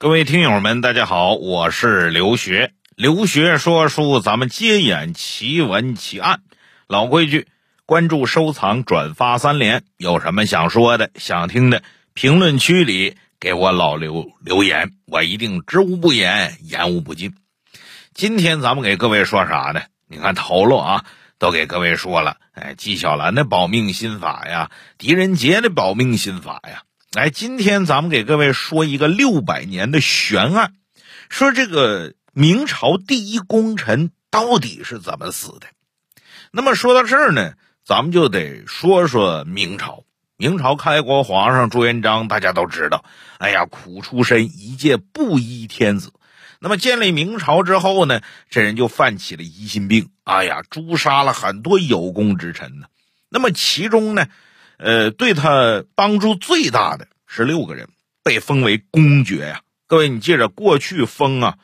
各位听友们，大家好，我是刘学。刘学说书，咱们接演奇闻奇案。老规矩，关注、收藏、转发三连。有什么想说的、想听的，评论区里给我老刘留言，我一定知无不言，言无不尽。今天咱们给各位说啥呢？你看头喽啊，都给各位说了。哎，纪晓岚的保命心法呀，狄仁杰的保命心法呀。来，今天咱们给各位说一个六百年的悬案，说这个明朝第一功臣到底是怎么死的？那么说到这儿呢，咱们就得说说明朝。明朝开国皇上朱元璋，大家都知道，哎呀，苦出身，一介布衣天子。那么建立明朝之后呢，这人就犯起了疑心病，哎呀，诛杀了很多有功之臣呢。那么其中呢？呃，对他帮助最大的是六个人，被封为公爵呀。各位，你记着，过去封啊，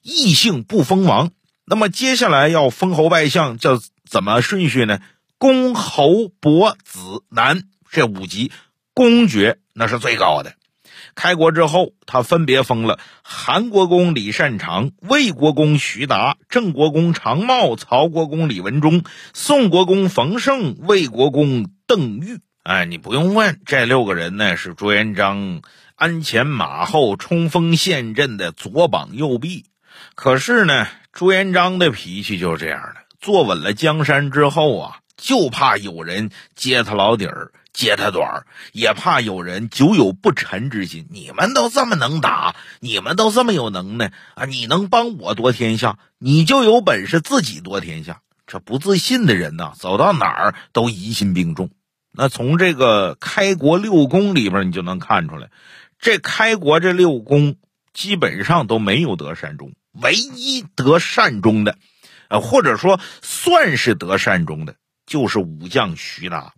异姓不封王。那么接下来要封侯拜相，叫怎么顺序呢？公、侯、伯、子、男这五级，公爵那是最高的。开国之后，他分别封了韩国公李善长、魏国公徐达、郑国公常茂、曹国公李文忠、宋国公冯胜、魏国公。邓玉，哎，你不用问，这六个人呢是朱元璋鞍前马后冲锋陷阵的左膀右臂。可是呢，朱元璋的脾气就是这样的，坐稳了江山之后啊，就怕有人揭他老底儿、揭他短儿，也怕有人久有不臣之心。你们都这么能打，你们都这么有能耐啊，你能帮我夺天下，你就有本事自己夺天下。这不自信的人呐，走到哪儿都疑心病重。那从这个开国六公里边，你就能看出来，这开国这六公基本上都没有得善终，唯一得善终的，呃，或者说算是得善终的，就是武将徐达。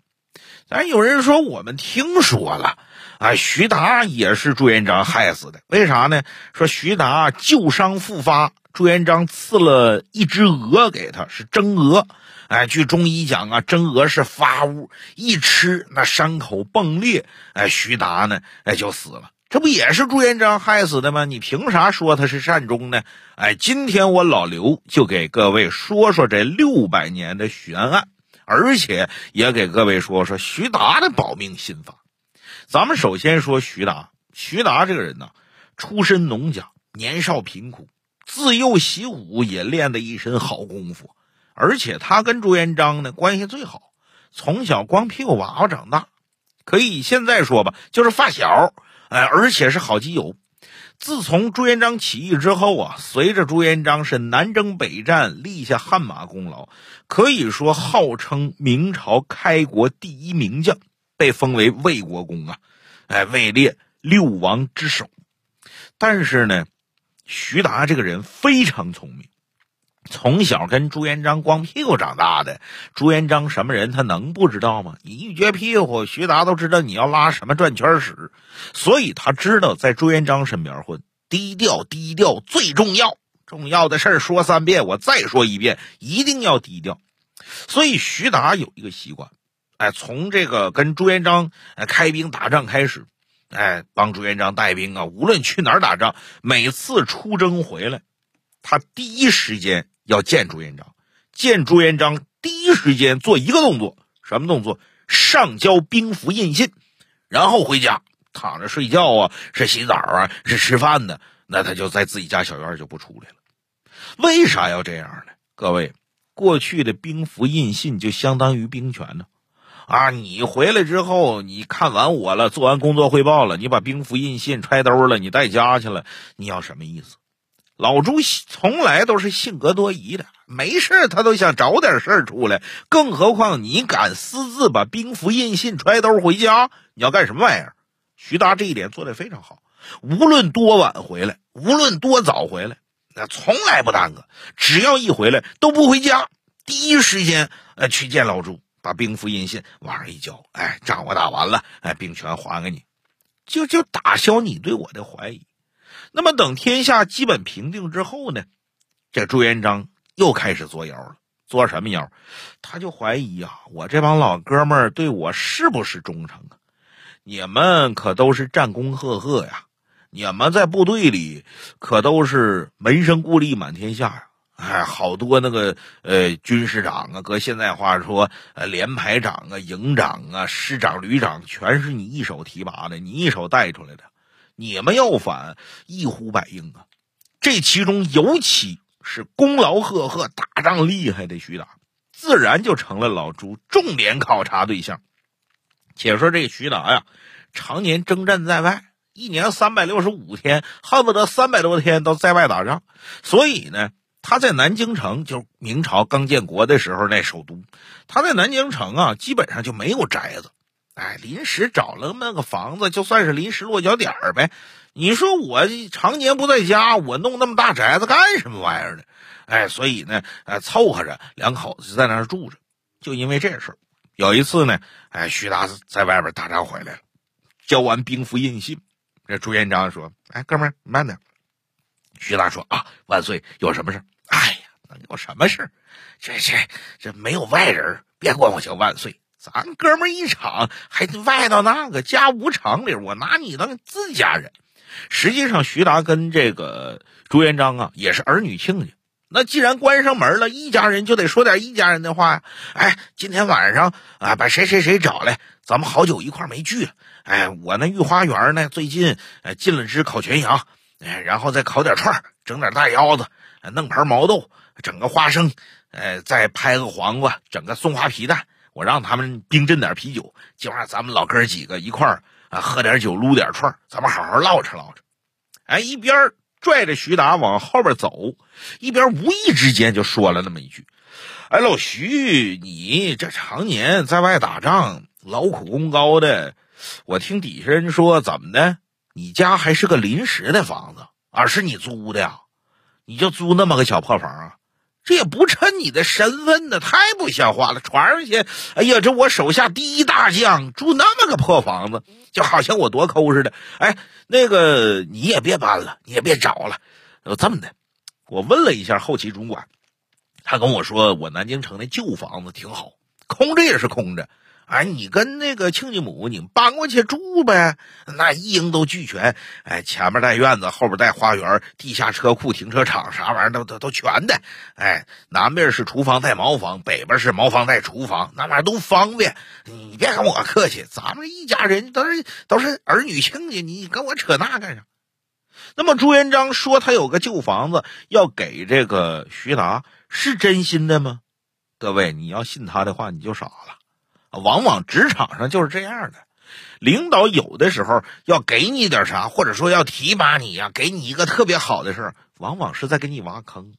咱有人说，我们听说了，啊，徐达也是朱元璋害死的。为啥呢？说徐达旧伤复发，朱元璋赐了一只鹅给他，是蒸鹅。哎，据中医讲啊，真鹅是发物，一吃那伤口迸裂，哎，徐达呢，哎就死了。这不也是朱元璋害死的吗？你凭啥说他是善终呢？哎，今天我老刘就给各位说说这六百年的悬案，而且也给各位说说徐达的保命心法。咱们首先说徐达，徐达这个人呢，出身农家，年少贫苦，自幼习武也练得一身好功夫。而且他跟朱元璋呢关系最好，从小光屁股娃娃长大，可以现在说吧，就是发小，哎，而且是好基友。自从朱元璋起义之后啊，随着朱元璋是南征北战，立下汗马功劳，可以说号称明朝开国第一名将，被封为魏国公啊，哎，位列六王之首。但是呢，徐达这个人非常聪明。从小跟朱元璋光屁股长大的朱元璋什么人，他能不知道吗？你一撅屁股，徐达都知道你要拉什么转圈使，所以他知道在朱元璋身边混，低调低调最重要。重要的事儿说三遍，我再说一遍，一定要低调。所以徐达有一个习惯，哎，从这个跟朱元璋开兵打仗开始，哎，帮朱元璋带兵啊，无论去哪儿打仗，每次出征回来。他第一时间要见朱元璋，见朱元璋第一时间做一个动作，什么动作？上交兵符印信，然后回家躺着睡觉啊，是洗澡啊，是吃饭呢？那他就在自己家小院就不出来了。为啥要这样呢？各位，过去的兵符印信就相当于兵权呢。啊，你回来之后，你看完我了，做完工作汇报了，你把兵符印信揣兜了，你带家去了，你要什么意思？老朱从来都是性格多疑的，没事他都想找点事儿出来。更何况你敢私自把兵符印信揣兜回家，你要干什么玩意儿？徐达这一点做得非常好，无论多晚回来，无论多早回来，那从来不耽搁，只要一回来都不回家，第一时间呃去见老朱，把兵符印信往上一交，哎，仗我打完了，哎，兵权还给你，就就打消你对我的怀疑。那么等天下基本平定之后呢，这朱元璋又开始作妖了。作什么妖？他就怀疑呀，我这帮老哥们儿对我是不是忠诚啊？你们可都是战功赫赫呀，你们在部队里可都是门生故吏满天下呀！哎，好多那个呃军师长啊，搁现在话说，呃连排长啊、营长啊、师长、旅长，全是你一手提拔的，你一手带出来的。你们要反，一呼百应啊！这其中，尤其是功劳赫赫、打仗厉害的徐达，自然就成了老朱重点考察对象。且说这徐达呀，常年征战在外，一年三百六十五天，恨不得三百多天都在外打仗，所以呢。他在南京城，就明朝刚建国的时候那首都，他在南京城啊，基本上就没有宅子，哎，临时找了那个房子，就算是临时落脚点儿呗。你说我常年不在家，我弄那么大宅子干什么玩意儿呢？哎，所以呢，哎，凑合着两口子就在那儿住着。就因为这事儿，有一次呢，哎，徐达在外边打仗回来了，交完兵符印信，这朱元璋说：“哎，哥们儿，慢点。”徐达说：“啊，万岁，有什么事？哎呀，能有什么事？这这这没有外人，别管我叫万岁。咱哥们一场，还外到那个家无常里，我拿你当自家人。实际上，徐达跟这个朱元璋啊，也是儿女亲家。那既然关上门了，一家人就得说点一家人的话呀。哎，今天晚上啊，把谁谁谁找来，咱们好久一块没聚了。哎，我那御花园呢，最近呃进了只烤全羊。”哎，然后再烤点串整点大腰子，弄盘毛豆，整个花生，哎，再拍个黄瓜，整个松花皮蛋。我让他们冰镇点啤酒，今晚咱们老哥几个一块儿啊，喝点酒，撸点串咱们好好唠扯唠扯。哎，一边拽着徐达往后边走，一边无意之间就说了那么一句：“哎，老徐，你这常年在外打仗，劳苦功高的，我听底下人说，怎么的？”你家还是个临时的房子，啊是你租的呀？你就租那么个小破房啊？这也不趁你的身份呢，太不像话了！传上去，哎呀，这我手下第一大将住那么个破房子，就好像我多抠似的。哎，那个你也别搬了，你也别找了。这么的，我问了一下后期主管，他跟我说，我南京城那旧房子挺好，空着也是空着。哎，你跟那个亲家母，你搬过去住呗，那一应都俱全。哎，前面带院子，后边带花园，地下车库、停车场，啥玩意儿都都都全的。哎，南边是厨房带茅房，北边是茅房带厨房，那玩意儿都方便。你别跟我客气，咱们一家人都是都是儿女亲家，你跟我扯那干啥？那么朱元璋说他有个旧房子要给这个徐达，是真心的吗？各位，你要信他的话，你就傻了。往往职场上就是这样的，领导有的时候要给你点啥，或者说要提拔你呀，给你一个特别好的事，往往是在给你挖坑。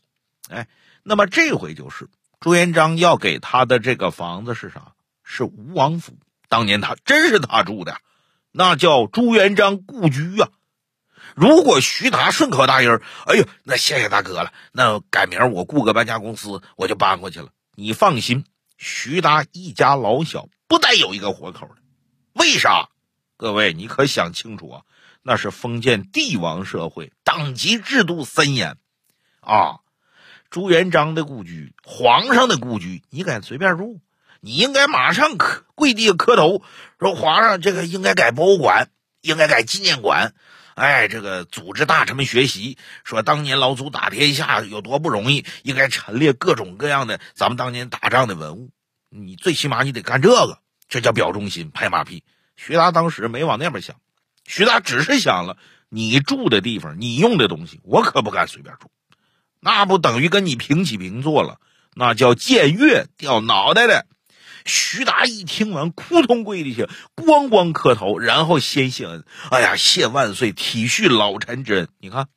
哎，那么这回就是朱元璋要给他的这个房子是啥？是吴王府。当年他真是他住的，那叫朱元璋故居啊。如果徐达顺口答应，哎呦，那谢谢大哥了，那改明我雇个搬家公司，我就搬过去了。你放心。徐达一家老小不带有一个活口的，为啥？各位，你可想清楚啊！那是封建帝王社会，等级制度森严啊！朱元璋的故居，皇上的故居，你敢随便入？你应该马上磕跪地磕头，说皇上，这个应该改博物馆，应该改纪念馆。哎，这个组织大臣们学习，说当年老祖打天下有多不容易，应该陈列各种各样的咱们当年打仗的文物。你最起码你得干这个，这叫表忠心、拍马屁。徐达当时没往那边想，徐达只是想了，你住的地方，你用的东西，我可不敢随便住，那不等于跟你平起平坐了，那叫僭越掉脑袋的。徐达一听完，扑通跪地下，咣咣磕头，然后先谢恩。哎呀，谢万岁体恤老臣之恩。你看，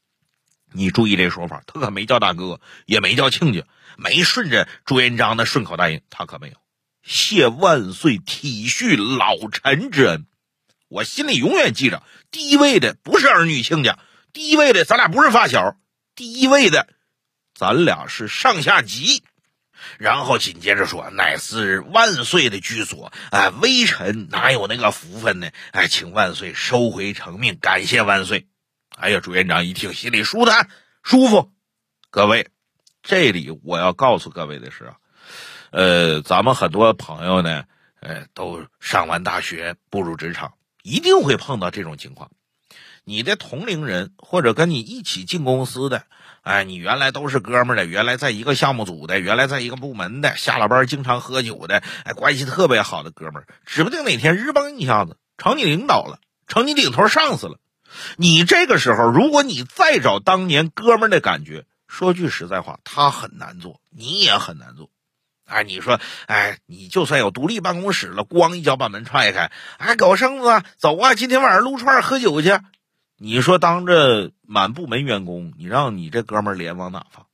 你注意这说法，他可没叫大哥，也没叫亲家，没顺着朱元璋的顺口答应，他可没有。谢万岁体恤老臣之恩，我心里永远记着，第一位的不是儿女亲家，第一位的咱俩不是发小，第一位的，咱俩是上下级。然后紧接着说：“乃是万岁的居所，哎，微臣哪有那个福分呢？哎，请万岁收回成命，感谢万岁。”哎呀，朱元璋一听，心里舒坦舒服。各位，这里我要告诉各位的是啊，呃，咱们很多朋友呢，呃，都上完大学步入职场，一定会碰到这种情况。你的同龄人或者跟你一起进公司的，哎，你原来都是哥们儿的，原来在一个项目组的，原来在一个部门的，下了班经常喝酒的，哎，关系特别好的哥们儿，指不定哪天日崩一下子成你领导了，成你顶头上司了。你这个时候，如果你再找当年哥们儿的感觉，说句实在话，他很难做，你也很难做。哎，你说，哎，你就算有独立办公室了，咣一脚把门踹开，哎，狗剩子，走啊，今天晚上撸串喝酒去。你说当着满部门员工，你让你这哥们脸往哪放？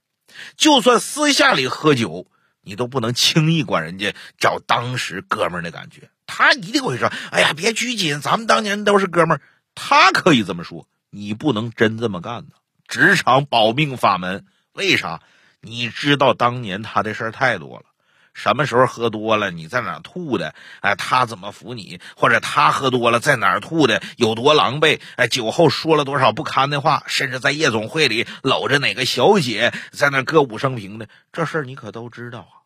就算私下里喝酒，你都不能轻易管人家找当时哥们的感觉。他一定会说：“哎呀，别拘谨，咱们当年都是哥们儿。”他可以这么说，你不能真这么干呢。职场保命法门，为啥？你知道当年他的事儿太多了。什么时候喝多了，你在哪吐的？哎，他怎么扶你？或者他喝多了在哪吐的？有多狼狈？哎，酒后说了多少不堪的话？甚至在夜总会里搂着哪个小姐在那歌舞升平的？这事儿你可都知道啊！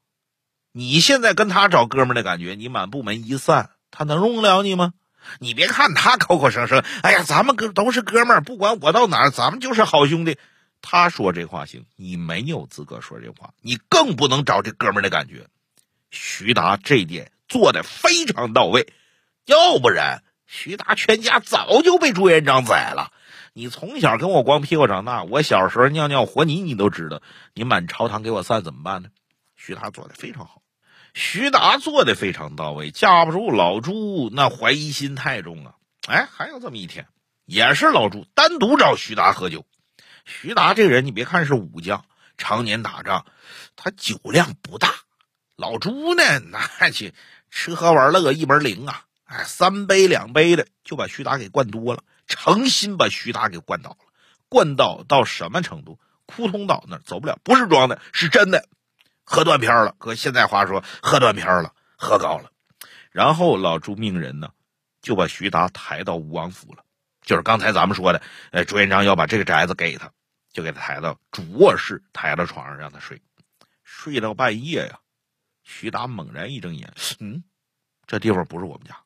你现在跟他找哥们的感觉，你满部门一散，他能容得了你吗？你别看他口口声声，哎呀，咱们哥都是哥们儿，不管我到哪儿，咱们就是好兄弟。他说这话行，你没有资格说这话，你更不能找这哥们儿的感觉。徐达这点做的非常到位，要不然徐达全家早就被朱元璋宰了。你从小跟我光屁股长大，我小时候尿尿和泥你都知道，你满朝堂给我散怎么办呢？徐达做的非常好，徐达做的非常到位，架不住老朱那怀疑心太重啊。哎，还有这么一天，也是老朱单独找徐达喝酒。徐达这个人，你别看是武将，常年打仗，他酒量不大。老朱呢，那去吃喝玩乐一门灵啊！哎，三杯两杯的就把徐达给灌多了，诚心把徐达给灌倒了。灌倒到什么程度？扑通倒那走不了，不是装的，是真的，喝断片了。搁现在话说，喝断片了，喝高了。然后老朱命人呢，就把徐达抬到吴王府了，就是刚才咱们说的，呃，朱元璋要把这个宅子给他，就给他抬到主卧室，抬到床上让他睡，睡到半夜呀。徐达猛然一睁眼，嗯，这地方不是我们家。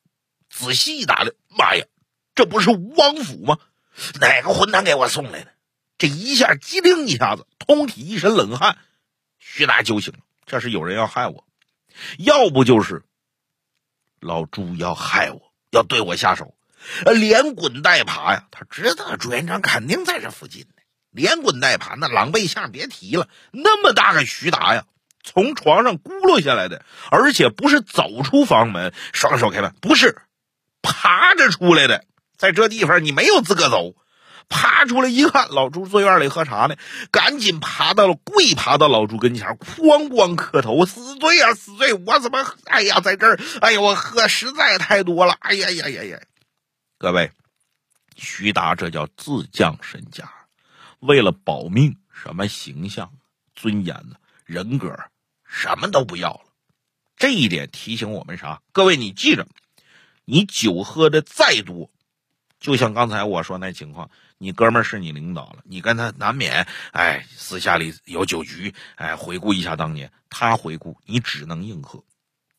仔细一打量，妈呀，这不是吴王府吗？哪个混蛋给我送来的？这一下机灵一下子，通体一身冷汗。徐达酒醒了，这是有人要害我，要不就是老朱要害我，要对我下手，连滚带爬呀。他知道朱元璋肯定在这附近呢，连滚带爬，那狼狈相别提了。那么大个徐达呀！从床上咕噜下来的，而且不是走出房门，双手开门，不是爬着出来的。在这地方你没有资格走。爬出来一看，老朱坐院里喝茶呢，赶紧爬到了跪，爬到老朱跟前，哐哐磕头，死罪呀，死罪！我怎么，哎呀，在这儿，哎呀，我喝实在太多了，哎呀呀呀呀！各位，徐达这叫自降身价，为了保命，什么形象、尊严呢？人格什么都不要了，这一点提醒我们啥？各位，你记着，你酒喝的再多，就像刚才我说那情况，你哥们是你领导了，你跟他难免哎私下里有酒局，哎回顾一下当年，他回顾你只能硬喝，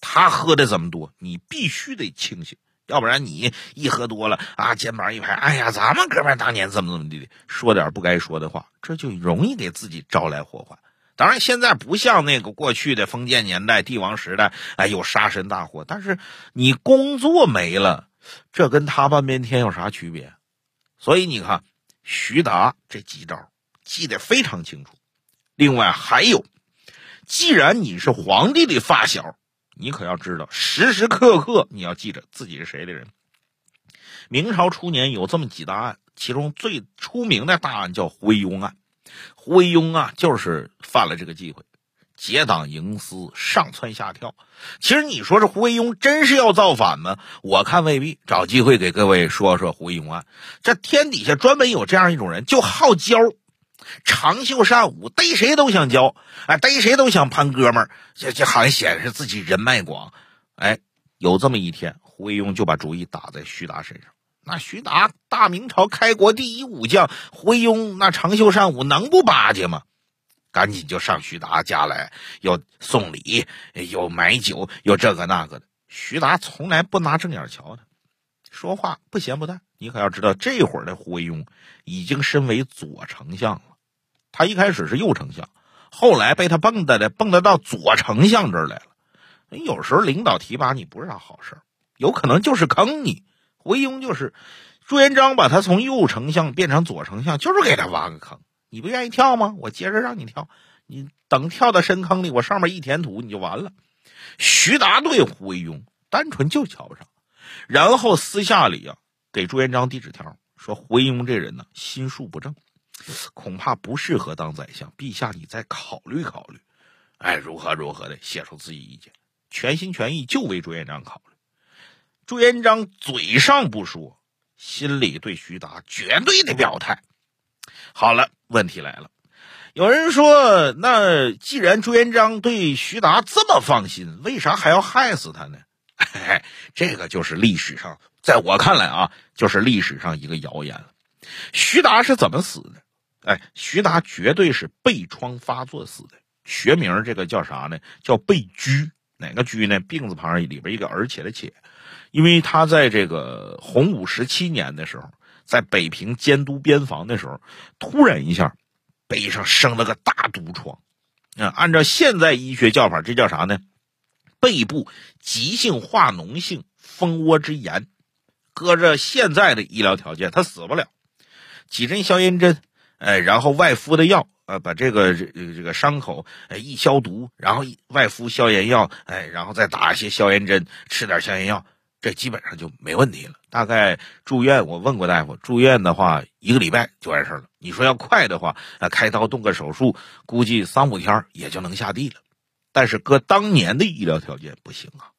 他喝的这么多，你必须得清醒，要不然你一喝多了啊，肩膀一拍，哎呀，咱们哥们当年怎么怎么地的，说点不该说的话，这就容易给自己招来祸患。当然，现在不像那个过去的封建年代、帝王时代，哎，有杀身大祸。但是你工作没了，这跟他半边天有啥区别？所以你看，徐达这几招记得非常清楚。另外还有，既然你是皇帝的发小，你可要知道，时时刻刻你要记着自己是谁的人。明朝初年有这么几大案，其中最出名的大案叫徽庸案。胡惟庸啊，就是犯了这个忌讳，结党营私，上蹿下跳。其实你说这胡惟庸真是要造反吗？我看未必。找机会给各位说说胡惟庸案。这天底下专门有这样一种人，就好交，长袖善舞，逮谁都想交，哎，逮谁都想攀哥们儿，这这好像显示自己人脉广。哎，有这么一天，胡惟庸就把主意打在徐达身上。那徐达，大明朝开国第一武将，胡惟庸那长袖善舞，能不巴结吗？赶紧就上徐达家来，又送礼，又买酒，又这个那个的。徐达从来不拿正眼瞧他，说话不咸不淡，你可要知道，这会儿的胡惟庸已经身为左丞相了。他一开始是右丞相，后来被他蹦跶的蹦跶到左丞相这儿来了。有时候领导提拔你不是啥好事有可能就是坑你。胡惟庸就是朱元璋把他从右丞相变成左丞相，就是给他挖个坑。你不愿意跳吗？我接着让你跳。你等跳到深坑里，我上面一填土，你就完了。徐达对胡惟庸单纯就瞧不上，然后私下里啊给朱元璋递纸条，说胡惟庸这人呢心术不正，恐怕不适合当宰相。陛下，你再考虑考虑。哎，如何如何的写出自己意见，全心全意就为朱元璋考虑。朱元璋嘴上不说，心里对徐达绝对的表态。好了，问题来了。有人说，那既然朱元璋对徐达这么放心，为啥还要害死他呢？这个就是历史上，在我看来啊，就是历史上一个谣言了。徐达是怎么死的？哎，徐达绝对是背疮发作死的，学名这个叫啥呢？叫背疽。哪个疽呢？病字旁里边一个而且的且。因为他在这个洪武十七年的时候，在北平监督边防的时候，突然一下背上生了个大毒疮，啊，按照现在医学叫法，这叫啥呢？背部急性化脓性蜂窝之炎。搁着现在的医疗条件，他死不了。几针消炎针，哎，然后外敷的药，呃，把这个这这个伤口哎一消毒，然后外敷消炎药，哎，然后再打一些消炎针，吃点消炎药。这基本上就没问题了。大概住院，我问过大夫，住院的话一个礼拜就完事了。你说要快的话，啊，开刀动个手术，估计三五天也就能下地了。但是搁当年的医疗条件不行啊，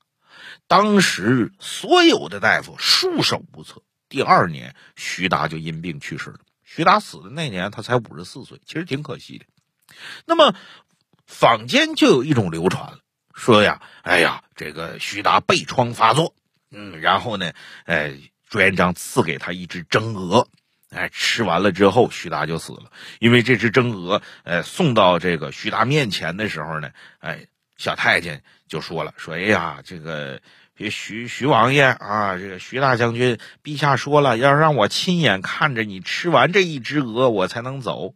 当时所有的大夫束手无策。第二年，徐达就因病去世了。徐达死的那年，他才五十四岁，其实挺可惜的。那么，坊间就有一种流传了，说呀，哎呀，这个徐达背疮发作。嗯，然后呢，哎，朱元璋赐给他一只蒸鹅，哎，吃完了之后，徐达就死了。因为这只蒸鹅，哎，送到这个徐达面前的时候呢，哎，小太监就说了，说，哎呀，这个徐徐王爷啊，这个徐大将军，陛下说了，要让我亲眼看着你吃完这一只鹅，我才能走。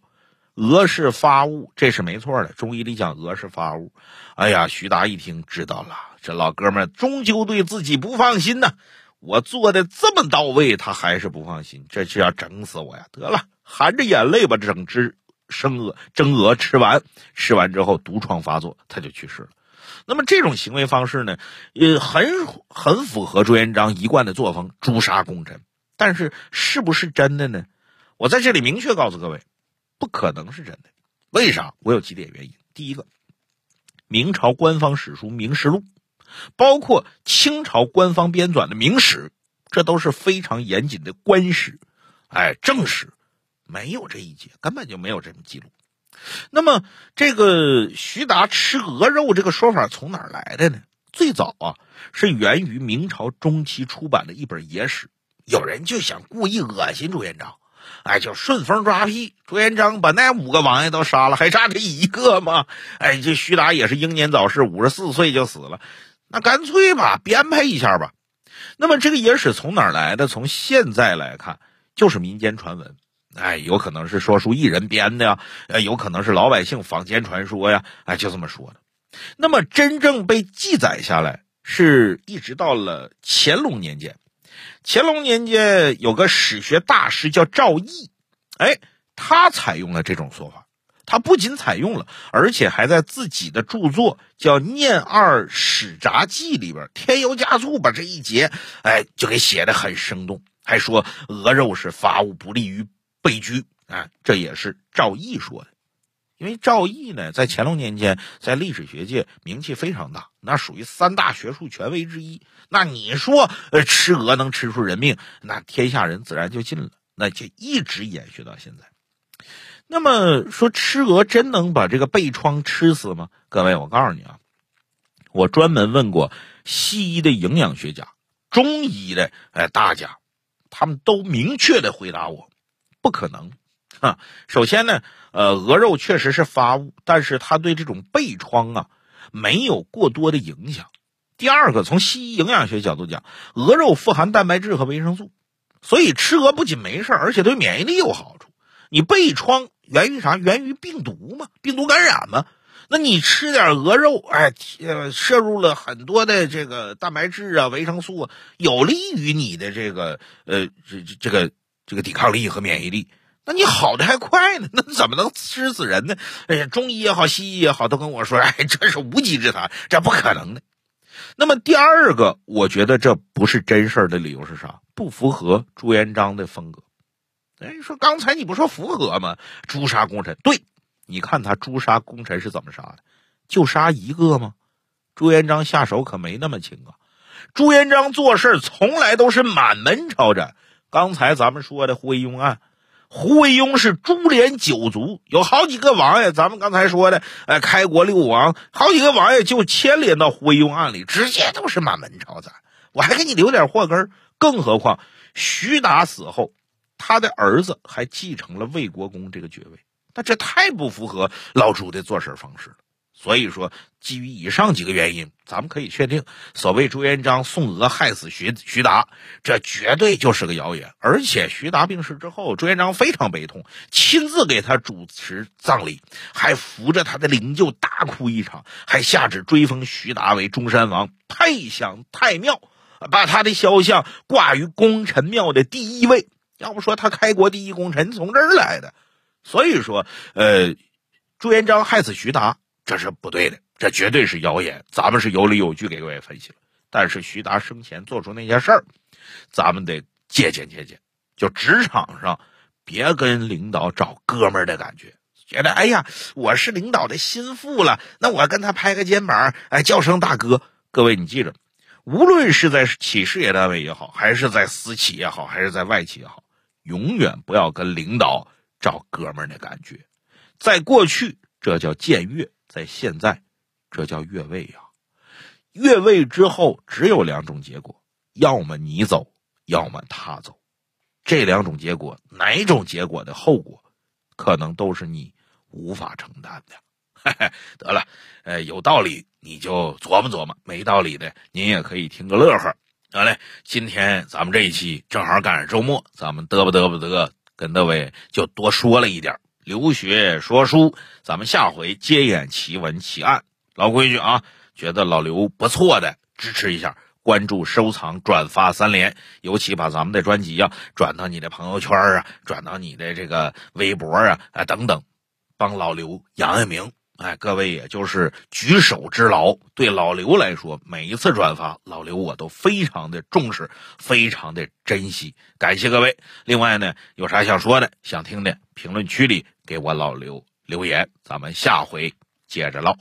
鹅是发物，这是没错的。中医里讲，鹅是发物。哎呀，徐达一听，知道了。这老哥们终究对自己不放心呐！我做的这么到位，他还是不放心，这是要整死我呀！得了，含着眼泪把整只生鹅蒸鹅吃完，吃完之后毒疮发作，他就去世了。那么这种行为方式呢，也很很符合朱元璋一贯的作风，诛杀功臣。但是是不是真的呢？我在这里明确告诉各位，不可能是真的。为啥？我有几点原因。第一个，明朝官方史书《明实录》。包括清朝官方编纂的明史，这都是非常严谨的官史，哎，正史没有这一节，根本就没有这种记录。那么，这个徐达吃鹅肉这个说法从哪儿来的呢？最早啊，是源于明朝中期出版的一本野史。有人就想故意恶心朱元璋，哎，就顺风抓屁。朱元璋把那五个王爷都杀了，还差这一个吗？哎，这徐达也是英年早逝，五十四岁就死了。那干脆吧，编排一下吧。那么这个野史从哪儿来的？从现在来看，就是民间传闻。哎，有可能是说书艺人编的呀，呃，有可能是老百姓坊间传说呀。哎，就这么说的。那么真正被记载下来，是一直到了乾隆年间。乾隆年间有个史学大师叫赵翼，哎，他采用了这种说法。他不仅采用了，而且还在自己的著作叫《念二史札记》里边添油加醋，把这一节，哎，就给写的很生动。还说鹅肉是发物，不利于备居。啊，这也是赵毅说的。因为赵毅呢，在乾隆年间，在历史学界名气非常大，那属于三大学术权威之一。那你说，呃，吃鹅能吃出人命，那天下人自然就信了，那就一直延续到现在。那么说吃鹅真能把这个背疮吃死吗？各位，我告诉你啊，我专门问过西医的营养学家、中医的哎大家，他们都明确的回答我，不可能。哈，首先呢，呃，鹅肉确实是发物，但是它对这种背疮啊没有过多的影响。第二个，从西医营养学角度讲，鹅肉富含蛋白质和维生素。所以吃鹅不仅没事而且对免疫力有好处。你背疮源于啥？源于病毒嘛，病毒感染嘛。那你吃点鹅肉，哎，摄入了很多的这个蛋白质啊、维生素啊，有利于你的这个呃这这个这个抵抗力和免疫力。那你好的还快呢，那怎么能吃死人呢？哎呀，中医也好，西医也好，都跟我说，哎，这是无稽之谈，这不可能的。那么第二个，我觉得这不是真事儿的理由是啥？不符合朱元璋的风格。哎，说刚才你不说符合吗？诛杀功臣，对，你看他诛杀功臣是怎么杀的？就杀一个吗？朱元璋下手可没那么轻啊！朱元璋做事从来都是满门抄斩。刚才咱们说的胡惟庸案。胡惟庸是株连九族，有好几个王爷。咱们刚才说的，呃，开国六王，好几个王爷就牵连到胡惟庸案里，直接都是满门抄斩。我还给你留点祸根更何况徐达死后，他的儿子还继承了魏国公这个爵位，那这太不符合老朱的做事方式了。所以说，基于以上几个原因，咱们可以确定，所谓朱元璋送鹅害死徐徐达，这绝对就是个谣言。而且，徐达病逝之后，朱元璋非常悲痛，亲自给他主持葬礼，还扶着他的灵柩大哭一场，还下旨追封徐达为中山王，配享太庙，把他的肖像挂于功臣庙的第一位。要不说他开国第一功臣从这儿来的。所以说，呃，朱元璋害死徐达。这是不对的，这绝对是谣言。咱们是有理有据给各位分析了。但是徐达生前做出那些事儿，咱们得借鉴借鉴。就职场上，别跟领导找哥们儿的感觉，觉得哎呀，我是领导的心腹了，那我跟他拍个肩膀，哎，叫声大哥。各位你记着，无论是在企事业单位也好，还是在私企也好，还是在外企也好，永远不要跟领导找哥们儿的感觉。在过去，这叫僭越。在现在，这叫越位呀！越位之后只有两种结果：要么你走，要么他走。这两种结果，哪种结果的后果，可能都是你无法承担的。得了，呃，有道理你就琢磨琢磨，没道理的您也可以听个乐呵。好嘞，今天咱们这一期正好赶上周末，咱们嘚吧嘚吧嘚，跟各位就多说了一点。留学说书，咱们下回接演奇闻奇案。老规矩啊，觉得老刘不错的，支持一下，关注、收藏、转发三连，尤其把咱们的专辑啊转到你的朋友圈啊，转到你的这个微博啊啊等等，帮老刘扬扬名。哎，各位也就是举手之劳。对老刘来说，每一次转发，老刘我都非常的重视，非常的珍惜。感谢各位。另外呢，有啥想说的、想听的，评论区里给我老刘留言，咱们下回接着唠。